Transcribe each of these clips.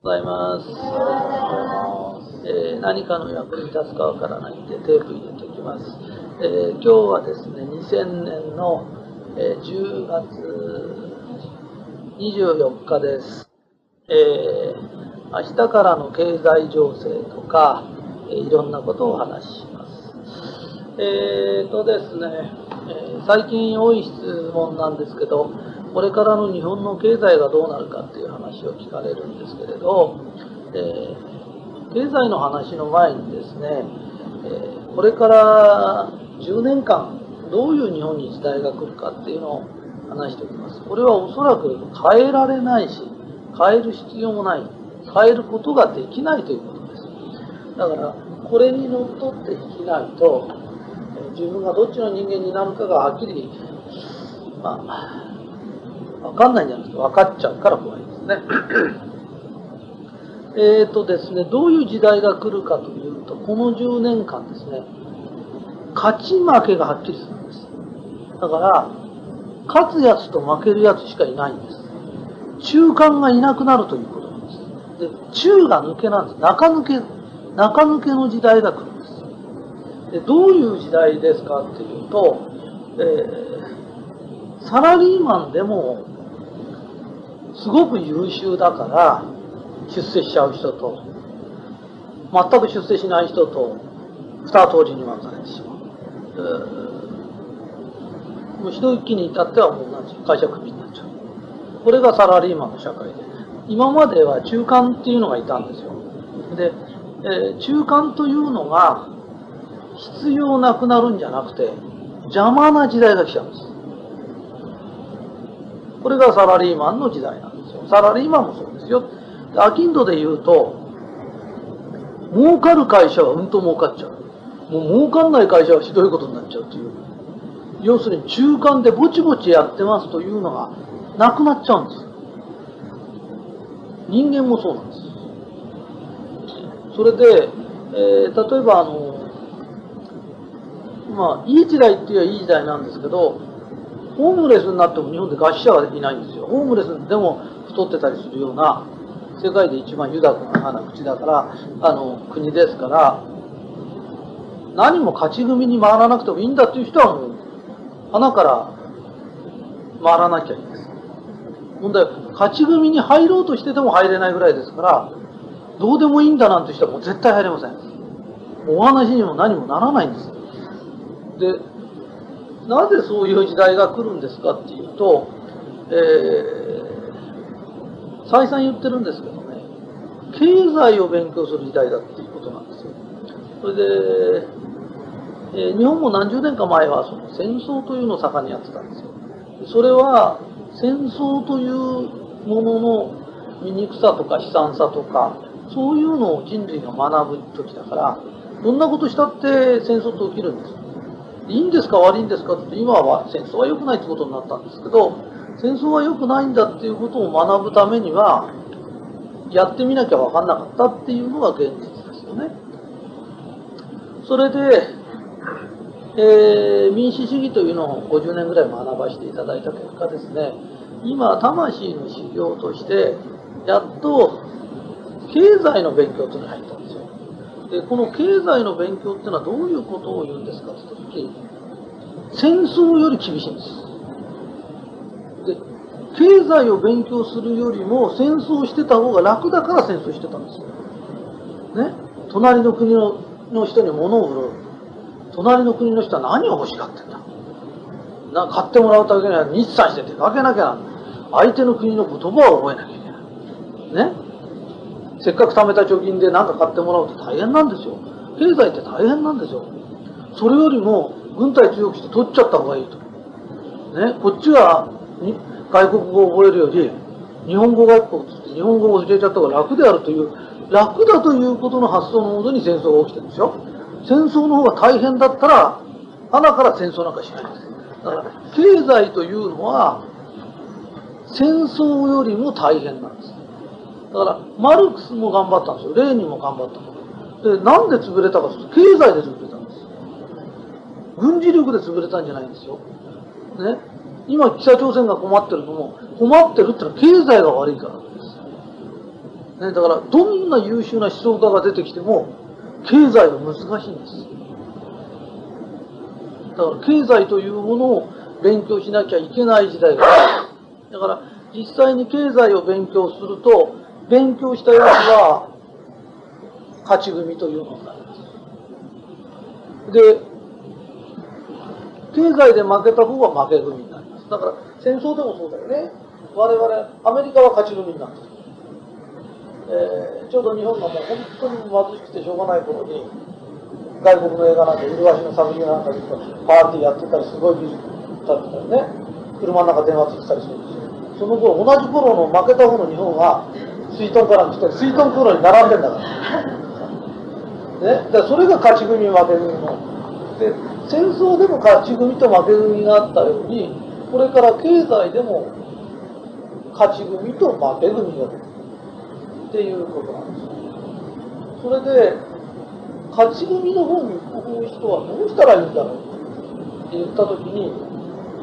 ございます。えー何かの役に立つかわからないんでテープ入れておきます。えー今日はですね、2000年の、えー10月24日です。えー明日からの経済情勢とか、えいろんなことをお話しします。えーとですね、え最近多い質問なんですけど、これからの日本の経済がどうなるかっていう話を聞かれるんですけれど、えー経済の話の前にですね、えこれから10年間どういう日本に時代が来るかっていうのを話しておきます。これはおそらく変えられないし、変える必要もない、変えることができないということです。だから、これにのっとって生きないと、自分がどっちの人間になるかがはっきり、まあ、わかんないんじゃなくて分かっちゃうから怖いですね。えーとですね、どういう時代が来るかというと、この10年間ですね、勝ち負けがはっきりするんです。だから、勝つやつと負けるやつしかいないんです。中間がいなくなるということなんです。で、中が抜けなんです。中抜け、中抜けの時代が来るんです。で、どういう時代ですかっていうと、えーサラリーマンでも、すごく優秀だから、出世しちゃう人と、全く出世しない人と、二通りに分かれてしまう。えーもう一息に至ってはもうなんていう会社クビになっちゃう。これがサラリーマンの社会で。今までは中間っていうのがいたんですよ。で、えー中間というのが必要なくなるんじゃなくて、邪魔な時代が来ちゃうんです。これがサラリーマンの時代なんですよ。サラリーマンもそうですよ。アキンドで言うと、儲かる会社はうんと儲かっちゃう。もう儲かんない会社はひどいことになっちゃうという。要するに中間でぼちぼちやってますというのがなくなっちゃうんです。人間もそうなんです。それで、えー例えばあの、まあ、いい時代って言えばいい時代なんですけど、ホームレスになっても日本で餓死者がいないんですよ。ホームレスでも太ってたりするような、世界で一番豊かな口だから、あの、国ですから、何も勝ち組に回らなくてもいいんだっていう人はもう、花から回らなきゃいいです。問題は、勝ち組に入ろうとしてても入れないぐらいですから、どうでもいいんだなんて人はもう絶対入れません。お話にも何もならないんです。で、なぜそういう時代が来るんですかっていうと、えー、再三言ってるんですけどね、経済を勉強する時代だっていうことなんですよ。それで、えー日本も何十年か前はその戦争というのを盛んにやってたんですよ。それは戦争というものの醜さとか悲惨さとか、そういうのを人類が学ぶ時だから、どんなことしたって戦争って起きるんですよ。いいんですか悪いんですかって今は戦争は良くないってことになったんですけど、戦争は良くないんだっていうことを学ぶためには、やってみなきゃ分かんなかったっていうのが現実ですよね。それで、えー民主主義というのを50年ぐらい学ばせていただいた結果ですね、今、魂の修行として、やっと経済の勉強というのに入ったんですよ。で、この経済の勉強っていうのはどういうことを言うんですか？って言った時戦争より厳しいんです。で、経済を勉強するよりも戦争してた方が楽だから戦争してたんですよ。ね？隣の国のの人に物を売る。隣の国の人は何を欲しがってんだ？な買ってもらうためには日産して出かけなきゃな相手の国の言葉を覚えなきゃいけない。ね？せっかく貯めた貯金で何か買ってもらうと大変なんですよ。経済って大変なんですよ。それよりも軍隊強くして取っちゃった方がいいと。ね。こっちが外国語を覚えるより、日本語学校って日本語を教えちゃった方が楽であるという、楽だということの発想のもとに戦争が起きてるんですよ。戦争の方が大変だったら、穴から戦争なんかしないんです。だから、経済というのは、戦争よりも大変なんです。だから、マルクスも頑張ったんですよ。レーニンも頑張ったで、なんで潰れたかというと、経済で潰れたんです。軍事力で潰れたんじゃないんですよ。ね。今、北朝鮮が困ってるのも、困ってるってのは経済が悪いからです。ね、だから、どんな優秀な思想家が出てきても、経済は難しいんです。だから、経済というものを勉強しなきゃいけない時代がある。だから、実際に経済を勉強すると、勉強したやつは、勝ち組というのになります。で、経済で負けた方は負け組になります。だから戦争でもそうだよね。我々、アメリカは勝ち組になった。えー、ちょうど日本がもう本当に貧しくてしょうがない頃に、外国の映画なんか、麗しの作品なんかでパーティーやってたり、すごい技術だったりね、車の中電話ついてたりするんですよ。その後、同じ頃の負けた方の日本は、水遁から来て、水遁空路に並んでんだから。ね、だからそれが勝ち組負け組の。で、戦争でも勝ち組と負け組があったように、これから経済でも勝ち組と負け組が出てくるっていうことなんです。それで、勝ち組の方に行く人はどうしたらいいんだろう？って言ったときに、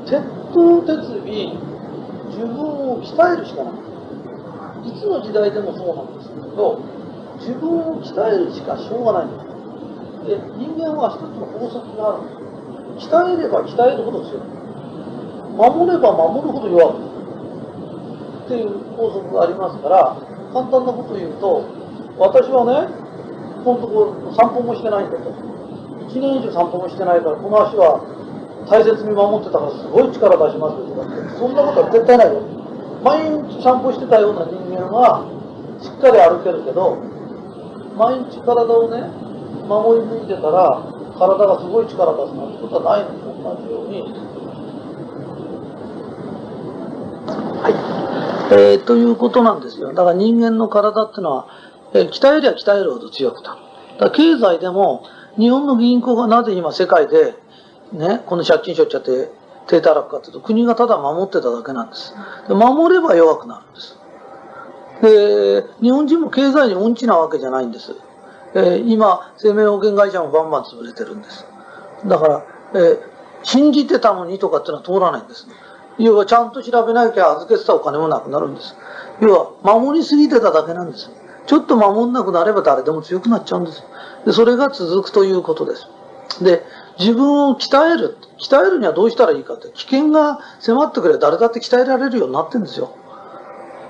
鉄頭鉄尾、自分を鍛えるしかない。いつの時代でもそうなんですけど、自分を鍛えるしかしょうがないんです。で、人間は一つの法則があるんです。鍛えれば鍛えるほど強い。守れば守るほど弱くっていう法則がありますから、簡単なこと言うと、私はね、このところ散歩もしてないんだと。1年以上散歩もしてないから、この足は大切に守ってたからすごい力出しますよとかって、そんなことは絶対ないよ。毎日散歩してたような人間は、しっかり歩けるけど、毎日体をね、守り抜いてたら、体がすごい力出すなんてことはないのと同じように。はい。えー、ということなんですよ。だから人間の体っていうのは、えー、鍛えりゃ鍛えるほど強くなる。だ経済でも、日本の銀行がなぜ今世界で、ね、この借金しょっちゃって手たらくかというと、国がただ守ってただけなんです。で守れば弱くなるんです。で、日本人も経済に音痴なわけじゃないんです。えー、今、生命保険会社もバンバン潰れてるんです。だから、えー、信じてたのにとかっていうのは通らないんです。要はちゃんと調べなきゃ預けてたお金もなくなるんです。要は守りすぎてただけなんです。ちょっと守んなくなれば誰でも強くなっちゃうんです。でそれが続くということです。で、自分を鍛える。鍛えるにはどうしたらいいかって、危険が迫ってくれ誰だって鍛えられるようになってるんですよ。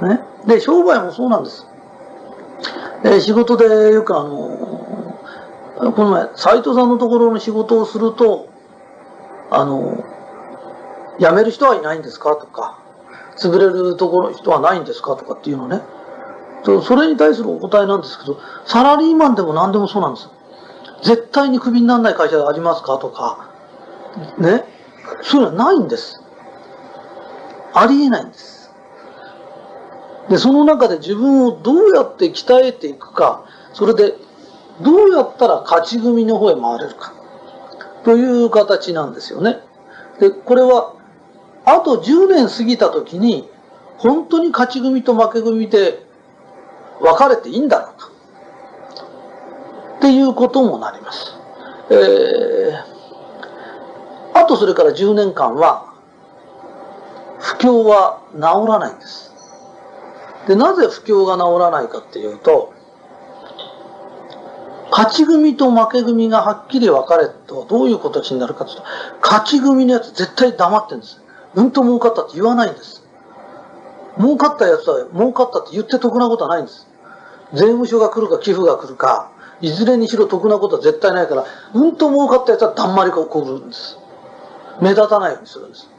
ね。で、商売もそうなんです。えー、仕事でよくあの、この前、斎藤さんのところの仕事をすると、あの、辞める人はいないんですか？とか、潰れるところ人はないんですか？とかっていうのね。それに対するお答えなんですけど、サラリーマンでも何でもそうなんです。絶対にクビにならない会社ありますか？とか、ね？そういうのはないんです。ありえないんです。で、その中で自分をどうやって鍛えていくか、それでどうやったら勝ち組の方へ回れるか、という形なんですよね。で、これは、あと10年過ぎた時に、本当に勝ち組と負け組で分かれていいんだろうか。っていうこともなります。えー、あとそれから10年間は、不況は治らないんです。で、なぜ不況が治らないかっていうと、勝ち組と負け組がはっきり分かれるとどういう形になるかというと、勝ち組のやつ絶対黙ってんです。うんと儲かったって言わないんです。儲かったやつは儲かったって言って得なことはないんです。税務署が来るか寄付が来るか、いずれにしろ得なことは絶対ないから、うんと儲かったやつはだんまり起こるんです。目立たないようにするんです。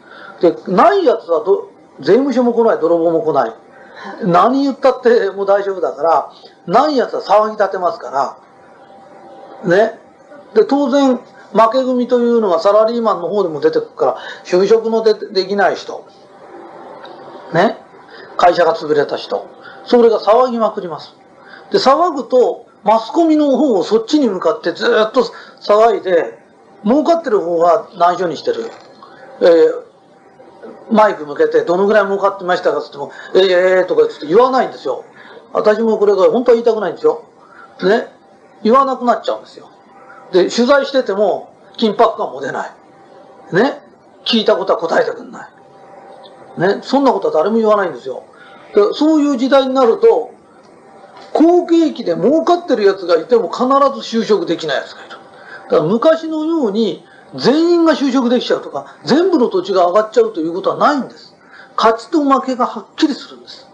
で、ないやつはど税務署も来ない、泥棒も来ない。何言ったってもう大丈夫だから、ないやつは騒ぎ立てますから、ね。で、当然、負け組というのがサラリーマンの方でも出てくるから、就職のでできない人。ね。会社が潰れた人。それが騒ぎまくります。で、騒ぐと、マスコミの方をそっちに向かってずっと騒いで、儲かってる方は内緒にしてる。えー、マイク向けて、どのぐらい儲かってましたかって言っても、え、えー、とかって言わないんですよ。私もこれが本当は言いたくないんですよ。ね。言わなくなっちゃうんですよ。で、取材してても、緊迫感も出ない。ね。聞いたことは答えてくんない。ね。そんなことは誰も言わないんですよ。そういう時代になると、好景気で儲かってる奴がいても必ず就職できない奴がいる。だから昔のように全員が就職できちゃうとか、全部の土地が上がっちゃうということはないんです。勝ちと負けがはっきりするんです。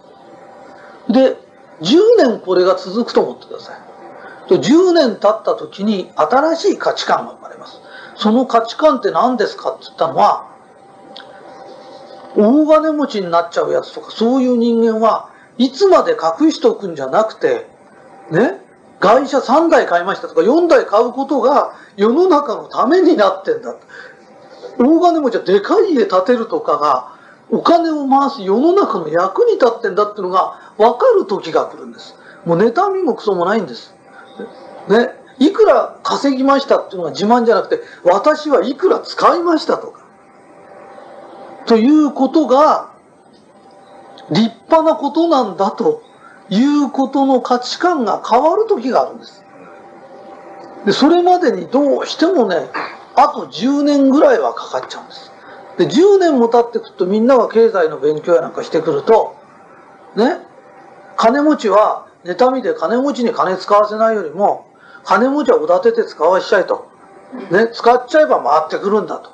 で、10年これが続くと思ってください。10年経った時に新しい価値観が生まれます。その価値観って何ですかって言ったのは、大金持ちになっちゃうやつとか、そういう人間はいつまで隠しておくんじゃなくて、ね、外車3台買いましたとか4台買うことが世の中のためになってんだ。大金持ちはでかい家建てるとかがお金を回す世の中の役に立ってんだっていうのが分かる時が来るんです。もう妬みもクソもないんです。ね、いくら稼ぎましたっていうのが自慢じゃなくて、私はいくら使いましたとか。ということが、立派なことなんだということの価値観が変わる時があるんです。で、それまでにどうしてもね、あと10年ぐらいはかかっちゃうんです。で、10年も経ってくるとみんなが経済の勉強やなんかしてくると、ね、金持ちは妬みで金持ちに金使わせないよりも、金持ちはおだてて使わしちゃいと。ね、使っちゃえば回ってくるんだと。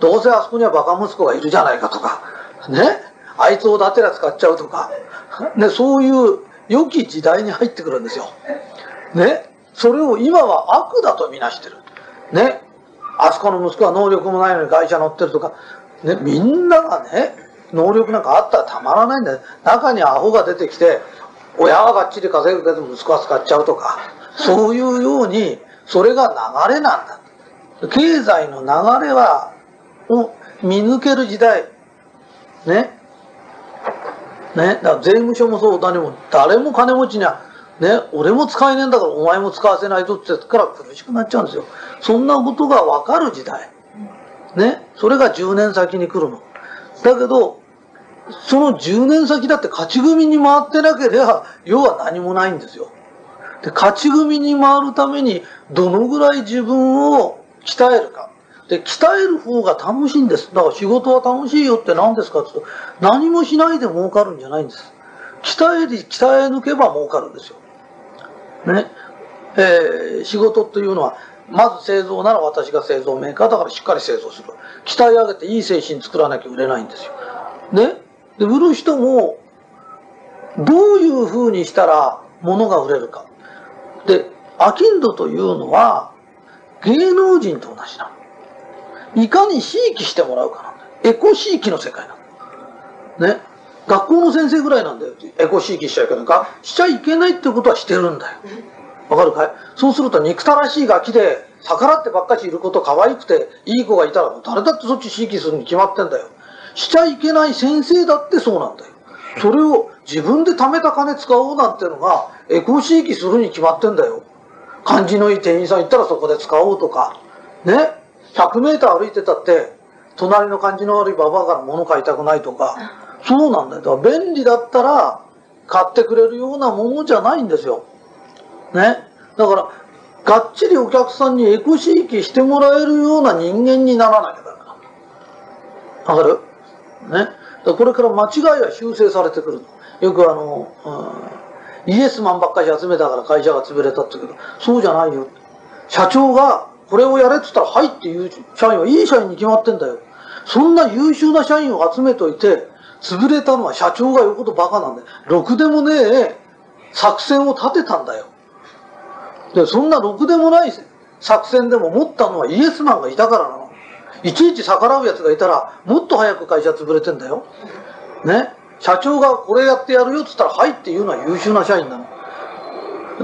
どうせあそこにはバカ息子がいるじゃないかとか、ね、あいつをだてら使っちゃうとか、ね、そういう良き時代に入ってくるんですよ。ね、それを今は悪だとみなしてる。ね、あそこの息子は能力もないのに会社乗ってるとか、ね、みんながね、能力なんかあったらたまらないんだよ。中にアホが出てきて、親はがっちり稼ぐけど息子は使っちゃうとか、そういうように、それが流れなんだ。経済の流れは、を見抜ける時代。ね。ね。だから税務署もそうだにも、誰も金持ちには、ね、俺も使えねえんだからお前も使わせないとって言ってから苦しくなっちゃうんですよ。そんなことがわかる時代。ね。それが10年先に来るの。だけど、その10年先だって勝ち組に回ってなければ、要は何もないんですよ。で、勝ち組に回るために、どのぐらい自分を鍛えるか。で、鍛える方が楽しいんです。だから仕事は楽しいよって何ですかって言うと、何もしないで儲かるんじゃないんです。鍛えり、鍛え抜けば儲かるんですよ。ね。えー、仕事っていうのは、まず製造なら私が製造メーカーだからしっかり製造する。鍛え上げていい製品作らなきゃ売れないんですよ。ね。で、売る人も、どういう風にしたら物が売れるか。で、アキンドというのは、芸能人と同じなの。いかにひいきしてもらうかな。エコひいきの世界なの。ね。学校の先生ぐらいなんだよ。エコひいきしちゃいけないか。しちゃいけないってことはしてるんだよ。わかるかい？そうすると憎たらしいガキで逆らってばっかしいること可愛くていい子がいたら誰だってそっちひいきするに決まってんだよ。しちゃいけない先生だってそうなんだよ。それを自分で貯めた金使おうなんてのがエコひいきするに決まってんだよ。感じのいい店員さん行ったらそこで使おうとか。ね。100メーター歩いてたって、隣の感じの悪いババアから物買いたくないとか。そうなんだよ。だから便利だったら買ってくれるようなものじゃないんですよ。ね。だから、がっちりお客さんにエコひいきしてもらえるような人間にならなきゃダメだ。わかる？ね。これから間違いは修正されてくる。よくあの、うん、イエスマンばっかり集めたから会社が潰れたって言うけど、そうじゃないよ。社長がこれをやれって言ったら、はいっていう社員はいい社員に決まってんだよ。そんな優秀な社員を集めといて、潰れたのは社長が言うことバカなんだよ。ろくでもねえ作戦を立てたんだよ。で、そんなろくでもない作戦でも持ったのはイエスマンがいたからなの。いちいち逆らう奴がいたら、もっと早く会社潰れてんだよ。ね？社長がこれやってやるよって言ったら、はいっていうのは優秀な社員なの。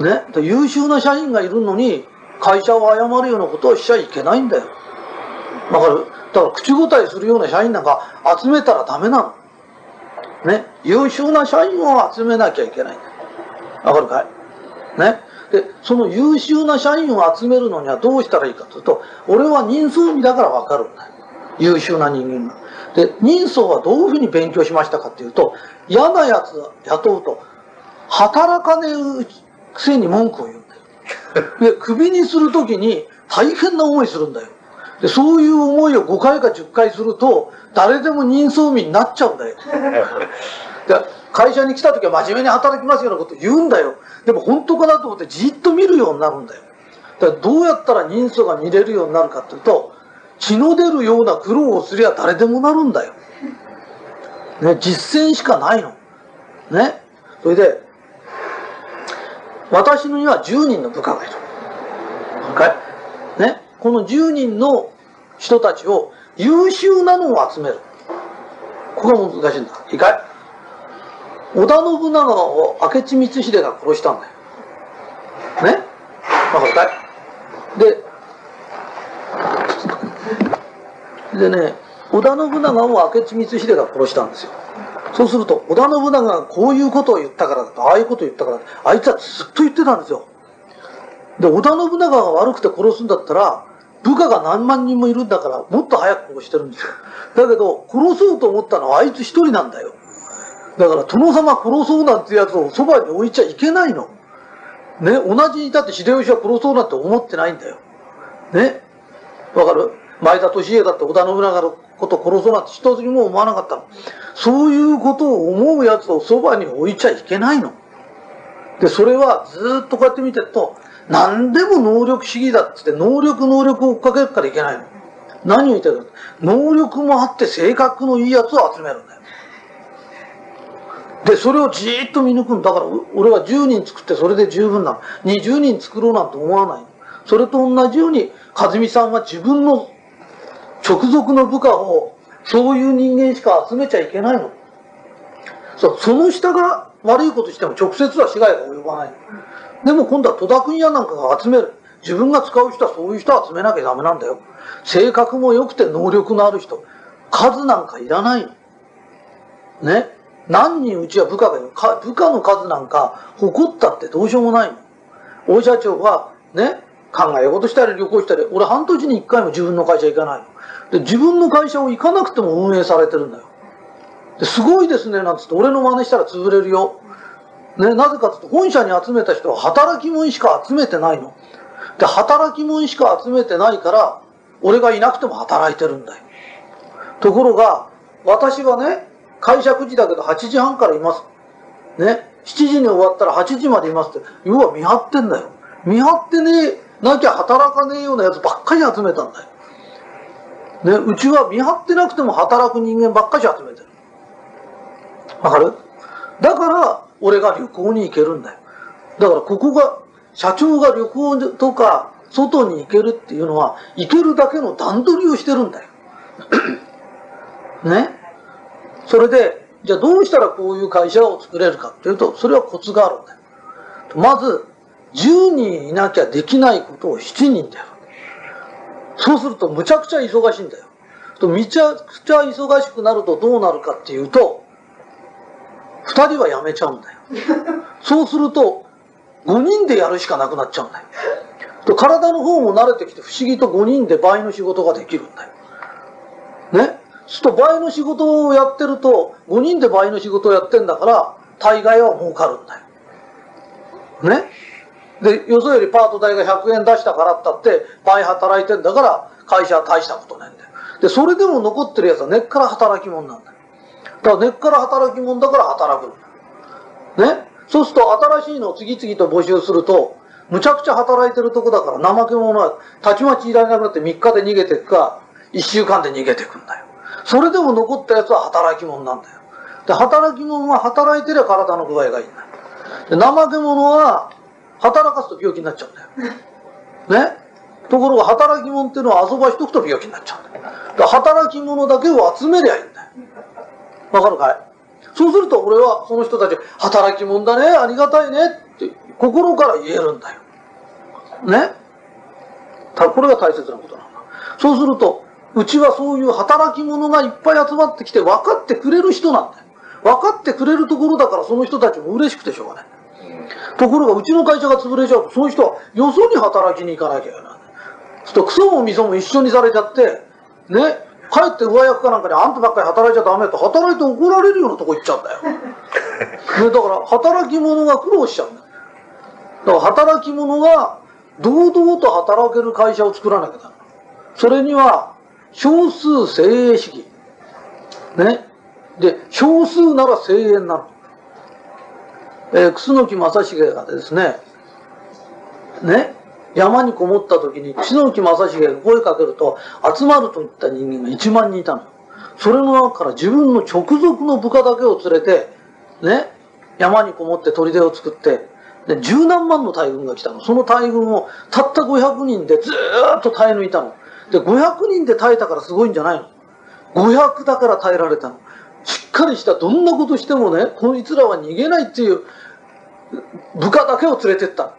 ね？優秀な社員がいるのに、会社を誤るようなことをしちゃいけないんだよ。わかるだから口答えするような社員なんか集めたらダメなの。ね、優秀な社員を集めなきゃいけないんだ。わかるかい？ね。で、その優秀な社員を集めるのにはどうしたらいいかというと、俺は人相見だからわかるんだよ。優秀な人間が。で、人相はどういうふうに勉強しましたかっていうと、嫌なやつ雇うと、働かねえくせに文句を言うで、首にするときに大変な思いするんだよ。で、そういう思いを5回か10回すると、誰でも人相見になっちゃうんだよ。で会社に来た時は真面目に働きますようなこと言うんだよ。でも本当かなと思ってじっと見るようになるんだよ。だからどうやったら人相が見れるようになるかっていうと、血の出るような苦労をすりゃ誰でもなるんだよ。ね、実践しかないの。ね。それで、私には10人の部下がいる。ね？この10人の人たちを優秀なのを集める。ここが難しいんだ。いいかい？織田信長を明智光秀が殺したんだよ。ね？わかるかい？で、でね、織田信長を明智光秀が殺したんですよ。そうすると、織田信長がこういうことを言ったからだと、ああいうことを言ったからだとあいつはずっと言ってたんですよ。で、織田信長が悪くて殺すんだったら、部下が何万人もいるんだから、もっと早く殺してるんですよ。だけど、殺そうと思ったのはあいつ一人なんだよ。だから殿様殺そうなんてやつをそばに置いちゃいけないの。ね、同じにだって秀吉は殺そうなんて思ってないんだよ。ね。わかる？前田利家だって織田信長のこと殺そうなんて一つにも思わなかったの。そういうことを思うやつをそばに置いちゃいけないの。で、それはずっとこうやって見てると、何でも能力主義だってって、能力能力を追っかけるからいけないの。何を言ってるか。能力もあって性格のいいやつを集めるんだよ。で、それをじーっと見抜くんだから、俺は10人作ってそれで十分なの。20人作ろうなんて思わないの。それと同じように、和美さんは自分の直属の部下を、そういう人間しか集めちゃいけないの。そう、その下が悪いことしても直接は被害が及ばない。でも今度は戸田君やなんかが集める。自分が使う人はそういう人を集めなきゃダメなんだよ。性格も良くて能力のある人。数なんかいらないの。ね？何人うちは部下がいる？か部下の数なんか誇ったってどうしようもないの。大社長はね、考え事したり旅行したり、俺半年に一回も自分の会社行かないの。で、自分の会社を行かなくても運営されてるんだよ。ですごいですね、なんつって俺の真似したら潰れるよ。ね、なぜかっていうと、本社に集めた人は働き者しか集めてないの。で、働き者しか集めてないから、俺がいなくても働いてるんだよ。ところが、私はね、会社9時だけど8時半からいます。ね。7時に終わったら8時までいますって。要は見張ってんだよ。見張ってねなきゃ働かねえようなやつばっかり集めたんだよ。ね。うちは見張ってなくても働く人間ばっかり集めてる。わかる？だから、俺が旅行に行けるんだよ。だからここが、社長が旅行とか、外に行けるっていうのは、行けるだけの段取りをしてるんだよ。ね？それで、じゃあどうしたらこういう会社を作れるかっていうと、それはコツがあるんだよ。まず、10人いなきゃできないことを7人でやる。そうするとむちゃくちゃ忙しいんだよ。とめちゃくちゃ忙しくなるとどうなるかっていうと、2人は辞めちゃうんだよ。そうすると、5人でやるしかなくなっちゃうんだよ。と体の方も慣れてきて不思議と5人で倍の仕事ができるんだよ。ね？すると倍の仕事をやってると、5人で倍の仕事をやってんだから、大概は儲かるんだよ。ね？で、よそよりパート代が100円出したからったって、倍働いてんだから、会社は大したことないんだよ。で、それでも残ってるやつは根っから働き者なんだよ。だから根っから働き者だから働くんだよ。ね？そうすると新しいのを次々と募集すると、むちゃくちゃ働いてるとこだから怠け者はたちまちいられなくなって3日で逃げていくか、1週間で逃げていくんだよ。それでも残ったやつは働き者なんだよ。で、働き者は働いてりゃ体の具合がいいんだよ。で、怠け者は働かすと病気になっちゃうんだよ。ね？ところが働き者っていうのは遊ばしとくと病気になっちゃうんだよ。だ働き者だけを集めりゃいいんだよ。わかるかい？そうすると俺はその人たち、働き者だね、ありがたいねって心から言えるんだよ。ね？たこれが大切なことなんだ。そうすると、うちはそういう働き者がいっぱい集まってきて分かってくれる人なんだよ。分かってくれるところだからその人たちも嬉しくてしょうがない。ところがうちの会社が潰れちゃうと、その人はよそに働きに行かなきゃいけない。そうするとクソもみそも一緒にされちゃって、ね、帰って上役かなんかにあんたばっかり働いちゃダメと働いて怒られるようなとこ行っちゃうんだよ。ね、だから働き者が苦労しちゃうんだよ。だから働き者が堂々と働ける会社を作らなきゃダメ。それには少数精鋭主義。ね。で、少数なら精鋭になる。えー、楠木正成がですね、ね、山にこもった時に楠木正成が声かけると集まるといった人間が1万人いたの。それの中から自分の直属の部下だけを連れて、ね、山にこもって砦を作って、で、十何万の大軍が来たの。その大軍をたった500人でずーっと耐え抜いたの。で、500人で耐えたからすごいんじゃないの。500だから耐えられたの。しっかりしたどんなことしてもね、こいつらは逃げないっていう部下だけを連れてった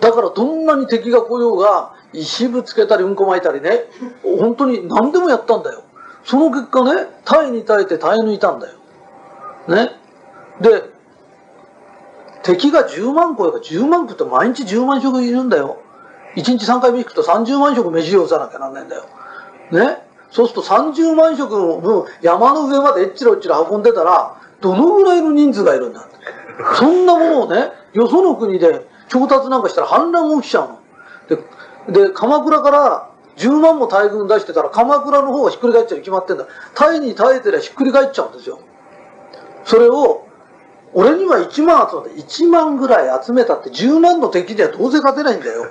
だからどんなに敵が来ようが、石ぶつけたりうんこ巻いたりね、本当に何でもやったんだよ。その結果ね、耐えに耐えて耐え抜いたんだよ。ね。で、敵が10万個やから10万食って毎日10万食いるんだよ。1日3回目行くと30万食飯を打たなきゃなんないんだよ。ね。そうすると30万食の山の上までえっちらおっちら運んでたら、どのぐらいの人数がいるんだそんなものをね、よその国で調達なんかしたら反乱が起きちゃうの。で、で鎌倉から10万も大軍出してたら鎌倉の方がひっくり返っちゃうに決まってんだ。タイに耐えてりゃひっくり返っちゃうんですよ。それを、俺には1万集まって、1万ぐらい集めたって10万の敵にはどうせ勝てないんだよ。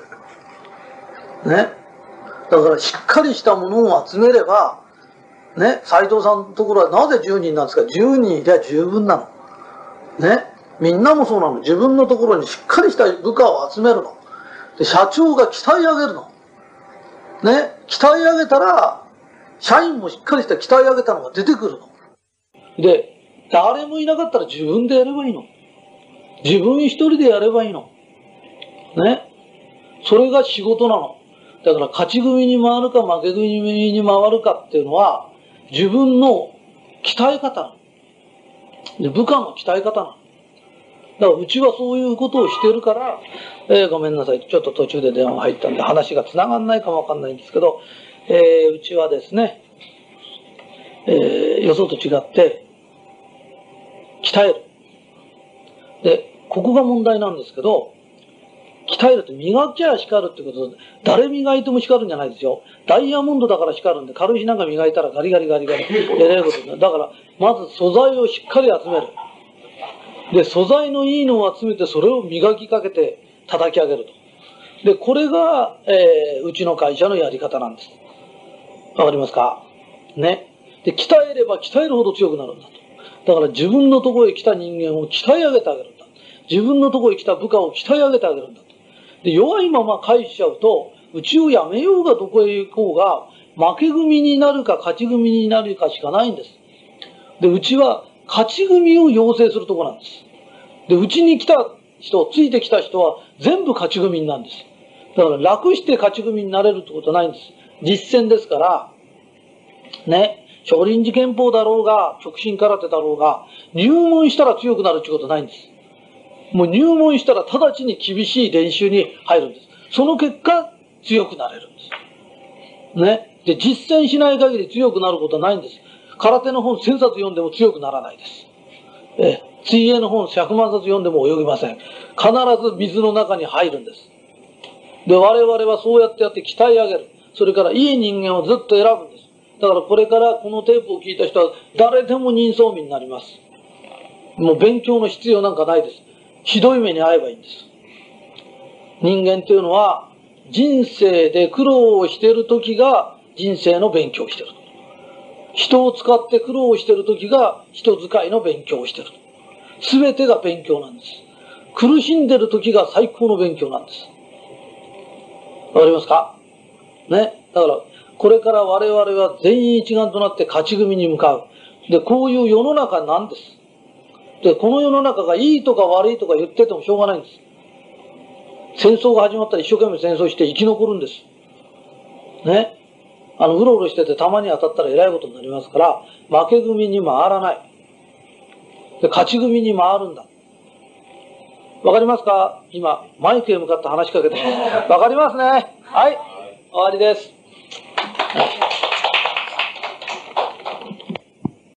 ね？だからしっかりしたものを集めれば、ね、斎藤さんのところはなぜ10人なんですか ?10 人いりゃ十分なの。ね。みんなもそうなの。自分のところにしっかりした部下を集めるの。で、社長が鍛え上げるの。ね。鍛え上げたら、社員もしっかりした鍛え上げたのが出てくるの。で、誰もいなかったら自分でやればいいの。自分一人でやればいいの。ね。それが仕事なの。だから勝ち組に回るか負け組に回るかっていうのは自分の鍛え方で部下の鍛え方な。だからうちはそういうことをしてるから、えー、ごめんなさい。ちょっと途中で電話が入ったんで話が繋がんないかもわかんないんですけど、えー、うちはですね、えー、よそと違って、鍛える。で、ここが問題なんですけど、鍛えるって磨きゃ光るってことで、誰磨いても光るんじゃないですよ。ダイヤモンドだから光るんで、軽石なんか磨いたらガリガリガリガリ、えらいことだ。だから、まず素材をしっかり集める。で、素材のいいのを集めて、それを磨きかけて叩き上げると。で、これが、えー、うちの会社のやり方なんです。わかりますか？ね。で、鍛えれば鍛えるほど強くなるんだと。だから自分のところへ来た人間を鍛え上げてあげるんだ。自分のところへ来た部下を鍛え上げてあげるんだと。で、弱いまま返しちゃうと、うちをやめようがどこへ行こうが、負け組になるか勝ち組になるかしかないんです。で、うちは勝ち組を養成するとこなんです。で、うちに来た人、ついてきた人は全部勝ち組なんです。だから楽して勝ち組になれるってことはないんです。実践ですから、ね、少林寺拳法だろうが、直進空手だろうが、入門したら強くなるってことないんです。もう入門したら直ちに厳しい練習に入るんです。その結果、強くなれるんです。ね。で、実践しない限り強くなることはないんです。空手の本1000冊読んでも強くならないです。え、水泳の本100万冊読んでも泳ぎません。必ず水の中に入るんです。で、我々はそうやってやって鍛え上げる。それからいい人間をずっと選ぶんです。だからこれからこのテープを聞いた人は誰でも人相民になります。もう勉強の必要なんかないです。ひどい目に遭えばいいんです。人間というのは人生で苦労をしている時が人生の勉強をしている。人を使って苦労をしている時が人使いの勉強をしている。すべてが勉強なんです。苦しんでる時が最高の勉強なんです。わかりますか？ね？だから、これから我々は全員一丸となって勝ち組に向かう。で、こういう世の中なんです。で、この世の中がいいとか悪いとか言っててもしょうがないんです。戦争が始まったら一生懸命戦争して生き残るんです。ね。あの、うろうろしててたまに当たったらえらいことになりますから、負け組に回らない。で、勝ち組に回るんだ。わかりますか？今、マイクへ向かって話しかけてます。わかりますねはい。終わりです。